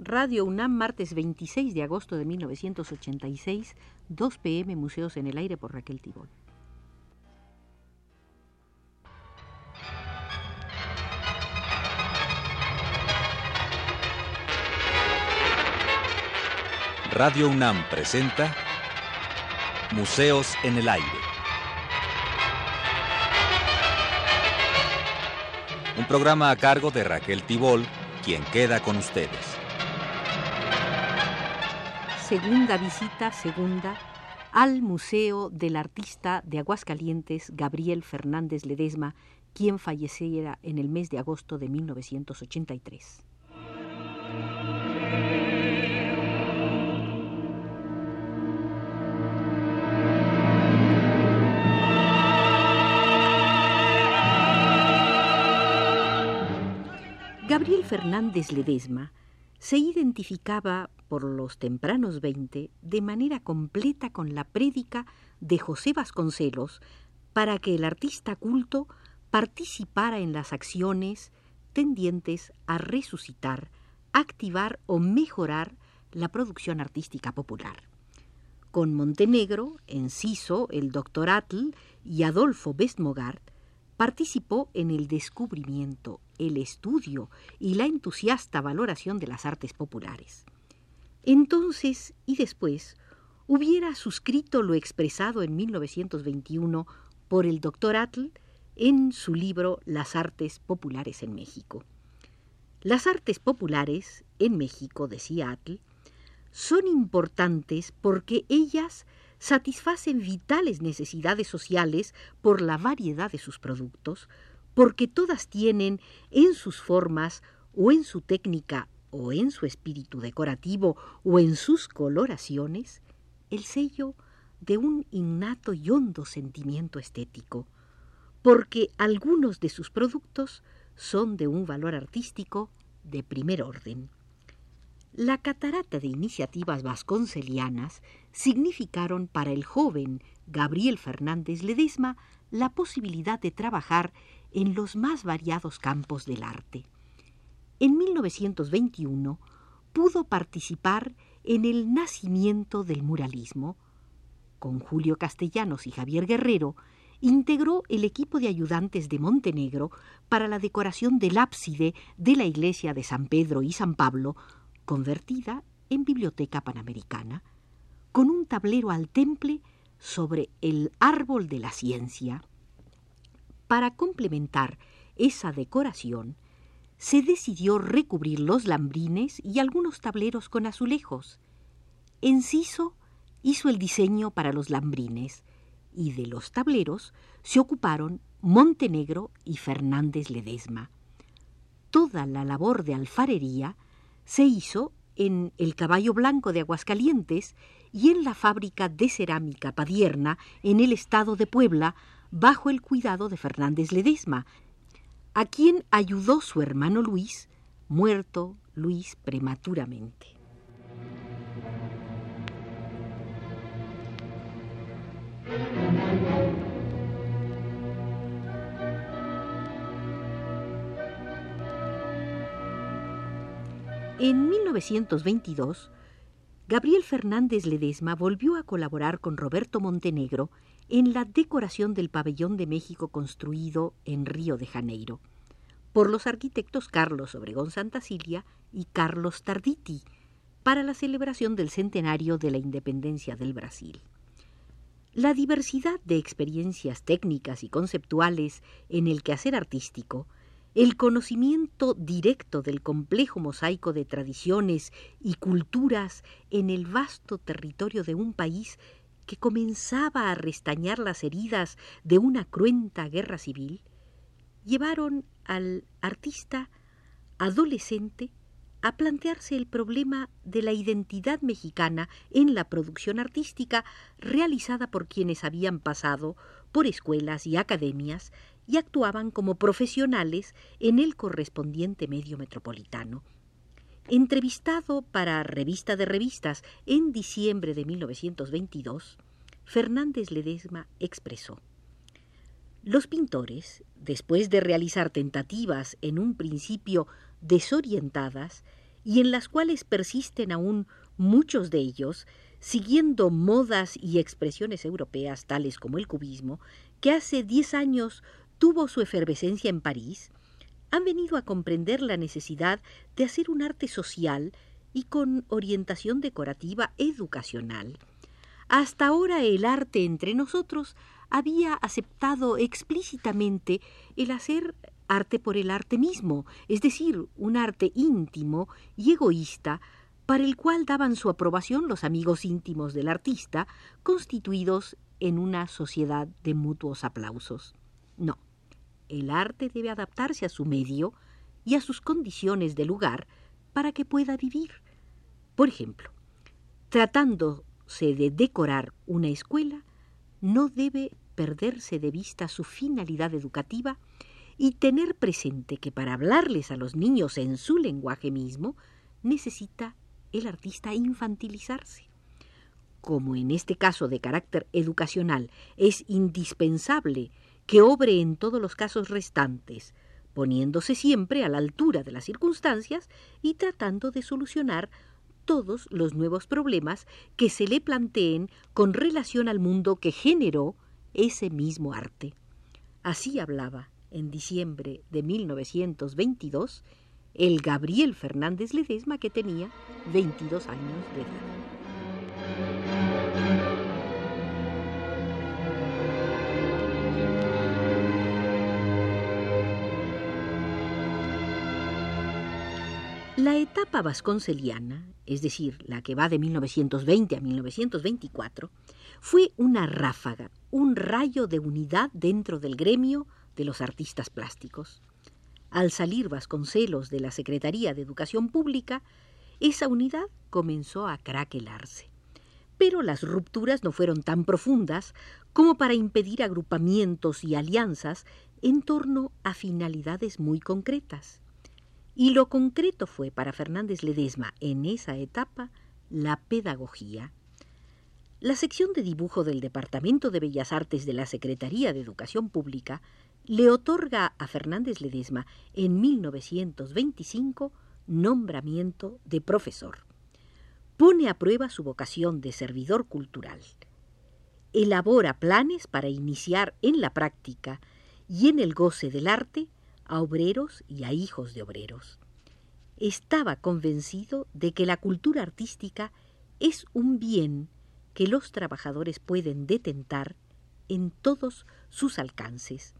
Radio UNAM, martes 26 de agosto de 1986, 2 pm, Museos en el Aire por Raquel Tibol. Radio UNAM presenta Museos en el Aire. Un programa a cargo de Raquel Tibol, quien queda con ustedes. Segunda visita, segunda, al Museo del Artista de Aguascalientes, Gabriel Fernández Ledesma, quien falleciera en el mes de agosto de 1983. Gabriel Fernández Ledesma se identificaba por los tempranos veinte de manera completa con la prédica de José Vasconcelos para que el artista culto participara en las acciones tendientes a resucitar, activar o mejorar la producción artística popular. Con Montenegro, Enciso, el doctor Atl y Adolfo Bestmogart, participó en el descubrimiento, el estudio y la entusiasta valoración de las artes populares. Entonces y después hubiera suscrito lo expresado en 1921 por el doctor Atl en su libro Las artes populares en México. Las artes populares en México, decía Atl, son importantes porque ellas satisfacen vitales necesidades sociales por la variedad de sus productos, porque todas tienen en sus formas o en su técnica o en su espíritu decorativo o en sus coloraciones el sello de un innato y hondo sentimiento estético, porque algunos de sus productos son de un valor artístico de primer orden. La catarata de iniciativas vasconcelianas significaron para el joven Gabriel Fernández Ledesma la posibilidad de trabajar en los más variados campos del arte. En 1921 pudo participar en el nacimiento del muralismo. Con Julio Castellanos y Javier Guerrero, integró el equipo de ayudantes de Montenegro para la decoración del ábside de la iglesia de San Pedro y San Pablo convertida en biblioteca panamericana, con un tablero al temple sobre el árbol de la ciencia. Para complementar esa decoración, se decidió recubrir los lambrines y algunos tableros con azulejos. Enciso hizo el diseño para los lambrines y de los tableros se ocuparon Montenegro y Fernández Ledesma. Toda la labor de alfarería se hizo en el Caballo Blanco de Aguascalientes y en la fábrica de cerámica Padierna en el estado de Puebla bajo el cuidado de Fernández Ledesma, a quien ayudó su hermano Luis, muerto Luis prematuramente. En 1922, Gabriel Fernández Ledesma volvió a colaborar con Roberto Montenegro en la decoración del pabellón de México construido en Río de Janeiro por los arquitectos Carlos Obregón Santacilia y Carlos Tarditi para la celebración del centenario de la independencia del Brasil. La diversidad de experiencias técnicas y conceptuales en el quehacer artístico el conocimiento directo del complejo mosaico de tradiciones y culturas en el vasto territorio de un país que comenzaba a restañar las heridas de una cruenta guerra civil, llevaron al artista adolescente a plantearse el problema de la identidad mexicana en la producción artística realizada por quienes habían pasado por escuelas y academias y actuaban como profesionales en el correspondiente medio metropolitano. Entrevistado para Revista de Revistas en diciembre de 1922, Fernández Ledesma expresó Los pintores, después de realizar tentativas en un principio desorientadas, y en las cuales persisten aún muchos de ellos, siguiendo modas y expresiones europeas tales como el cubismo, que hace diez años tuvo su efervescencia en París, han venido a comprender la necesidad de hacer un arte social y con orientación decorativa educacional. Hasta ahora el arte entre nosotros había aceptado explícitamente el hacer arte por el arte mismo, es decir, un arte íntimo y egoísta, para el cual daban su aprobación los amigos íntimos del artista, constituidos en una sociedad de mutuos aplausos. No, el arte debe adaptarse a su medio y a sus condiciones de lugar para que pueda vivir. Por ejemplo, tratándose de decorar una escuela, no debe perderse de vista su finalidad educativa y tener presente que para hablarles a los niños en su lenguaje mismo, necesita el artista infantilizarse. Como en este caso de carácter educacional es indispensable que obre en todos los casos restantes, poniéndose siempre a la altura de las circunstancias y tratando de solucionar todos los nuevos problemas que se le planteen con relación al mundo que generó ese mismo arte. Así hablaba en diciembre de 1922 el Gabriel Fernández Ledesma que tenía 22 años de edad. La etapa vasconceliana, es decir, la que va de 1920 a 1924, fue una ráfaga, un rayo de unidad dentro del gremio de los artistas plásticos. Al salir Vasconcelos de la Secretaría de Educación Pública, esa unidad comenzó a craquelarse. Pero las rupturas no fueron tan profundas como para impedir agrupamientos y alianzas en torno a finalidades muy concretas. Y lo concreto fue para Fernández Ledesma en esa etapa la pedagogía. La sección de dibujo del Departamento de Bellas Artes de la Secretaría de Educación Pública le otorga a Fernández Ledesma en 1925 nombramiento de profesor. Pone a prueba su vocación de servidor cultural. Elabora planes para iniciar en la práctica y en el goce del arte a obreros y a hijos de obreros. Estaba convencido de que la cultura artística es un bien que los trabajadores pueden detentar en todos sus alcances.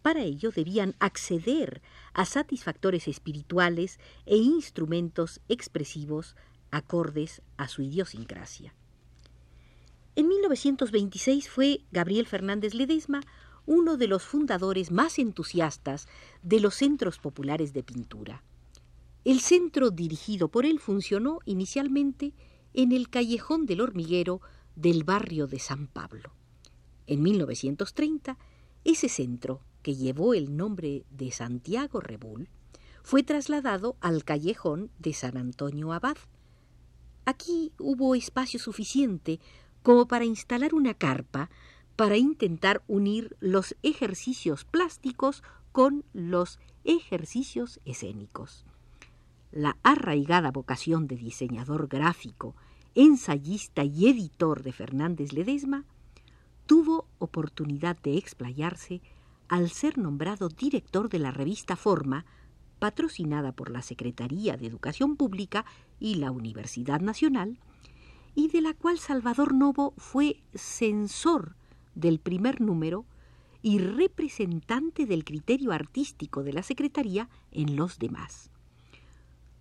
Para ello debían acceder a satisfactores espirituales e instrumentos expresivos acordes a su idiosincrasia. En 1926 fue Gabriel Fernández Ledesma uno de los fundadores más entusiastas de los centros populares de pintura. El centro dirigido por él funcionó inicialmente en el callejón del hormiguero del barrio de San Pablo. En 1930, ese centro, que llevó el nombre de Santiago Rebull, fue trasladado al callejón de San Antonio Abad. Aquí hubo espacio suficiente como para instalar una carpa para intentar unir los ejercicios plásticos con los ejercicios escénicos. La arraigada vocación de diseñador gráfico, ensayista y editor de Fernández Ledesma tuvo oportunidad de explayarse al ser nombrado director de la revista Forma, patrocinada por la Secretaría de Educación Pública y la Universidad Nacional, y de la cual Salvador Novo fue censor del primer número y representante del criterio artístico de la Secretaría en los demás.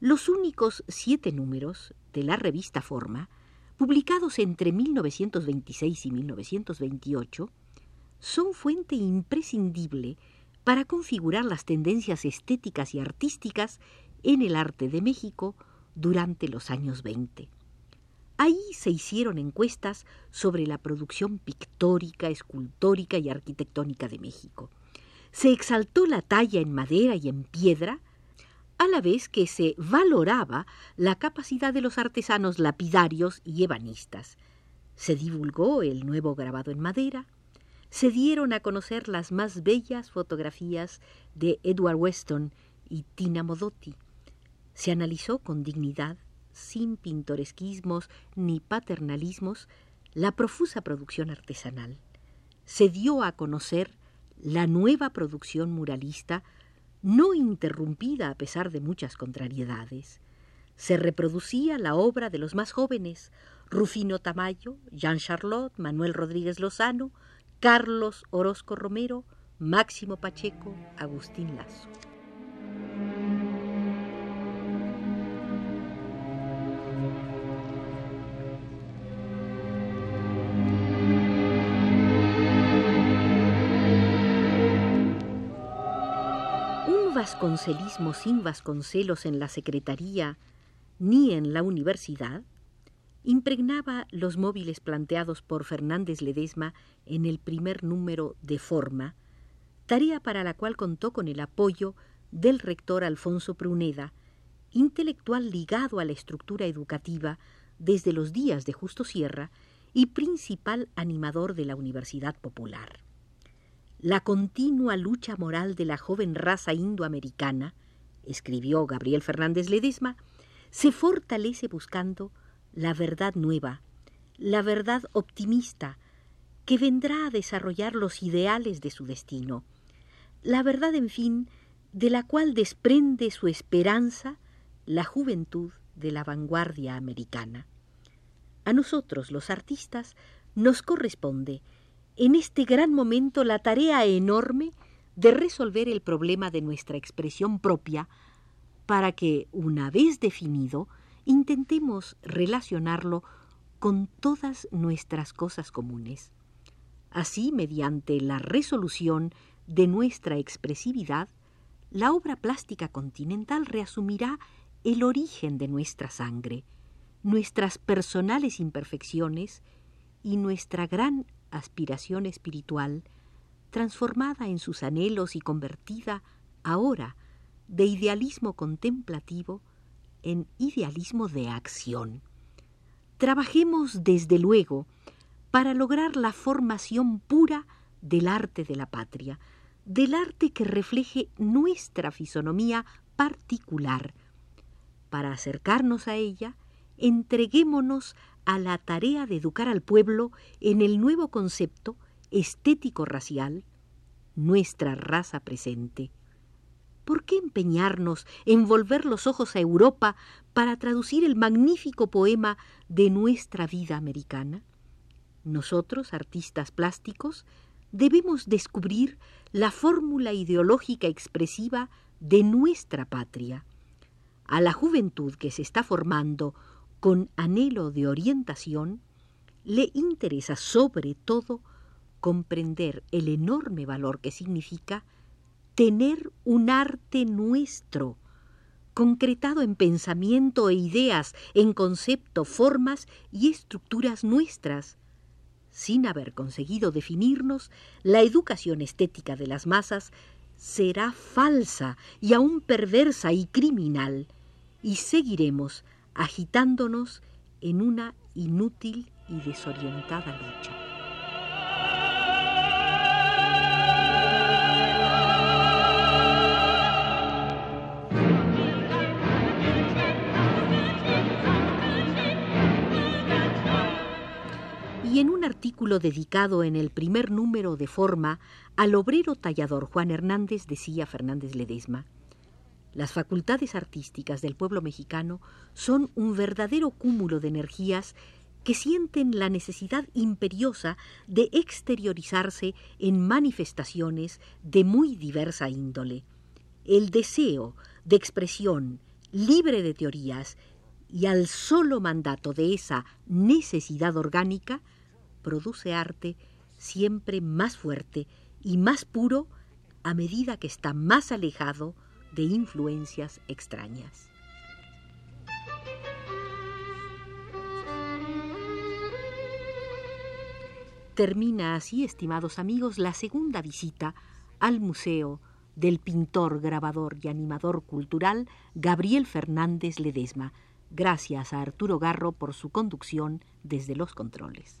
Los únicos siete números de la revista Forma, publicados entre 1926 y 1928, son fuente imprescindible para configurar las tendencias estéticas y artísticas en el arte de México durante los años 20. Ahí se hicieron encuestas sobre la producción pictórica, escultórica y arquitectónica de México. Se exaltó la talla en madera y en piedra, a la vez que se valoraba la capacidad de los artesanos lapidarios y ebanistas. Se divulgó el nuevo grabado en madera, se dieron a conocer las más bellas fotografías de Edward Weston y Tina Modotti Se analizó con dignidad, sin pintoresquismos ni paternalismos, la profusa producción artesanal. Se dio a conocer la nueva producción muralista, no interrumpida a pesar de muchas contrariedades. Se reproducía la obra de los más jóvenes, Rufino Tamayo, Jean Charlotte, Manuel Rodríguez Lozano, Carlos Orozco Romero, Máximo Pacheco, Agustín Lazo. Vasconcelismo sin vasconcelos en la Secretaría ni en la universidad impregnaba los móviles planteados por Fernández Ledesma en el primer número de Forma, tarea para la cual contó con el apoyo del rector Alfonso Pruneda, intelectual ligado a la estructura educativa desde los días de Justo Sierra y principal animador de la Universidad Popular. La continua lucha moral de la joven raza indoamericana, escribió Gabriel Fernández Ledesma, se fortalece buscando la verdad nueva, la verdad optimista, que vendrá a desarrollar los ideales de su destino, la verdad, en fin, de la cual desprende su esperanza la juventud de la vanguardia americana. A nosotros, los artistas, nos corresponde, en este gran momento, la tarea enorme de resolver el problema de nuestra expresión propia, para que, una vez definido, intentemos relacionarlo con todas nuestras cosas comunes. Así, mediante la resolución de nuestra expresividad, la obra plástica continental reasumirá el origen de nuestra sangre, nuestras personales imperfecciones y nuestra gran aspiración espiritual, transformada en sus anhelos y convertida ahora de idealismo contemplativo en idealismo de acción. Trabajemos desde luego para lograr la formación pura del arte de la patria, del arte que refleje nuestra fisonomía particular. Para acercarnos a ella, entreguémonos a la tarea de educar al pueblo en el nuevo concepto estético-racial, nuestra raza presente. ¿Por qué empeñarnos en volver los ojos a Europa para traducir el magnífico poema de nuestra vida americana? Nosotros, artistas plásticos, debemos descubrir la fórmula ideológica expresiva de nuestra patria. A la juventud que se está formando con anhelo de orientación, le interesa sobre todo comprender el enorme valor que significa tener un arte nuestro, concretado en pensamiento e ideas, en concepto, formas y estructuras nuestras. Sin haber conseguido definirnos, la educación estética de las masas será falsa y aún perversa y criminal, y seguiremos agitándonos en una inútil y desorientada lucha. en un artículo dedicado en el primer número de Forma al obrero tallador Juan Hernández decía Fernández Ledesma, las facultades artísticas del pueblo mexicano son un verdadero cúmulo de energías que sienten la necesidad imperiosa de exteriorizarse en manifestaciones de muy diversa índole. El deseo de expresión libre de teorías y al solo mandato de esa necesidad orgánica produce arte siempre más fuerte y más puro a medida que está más alejado de influencias extrañas. Termina así, estimados amigos, la segunda visita al Museo del pintor, grabador y animador cultural Gabriel Fernández Ledesma. Gracias a Arturo Garro por su conducción desde los controles.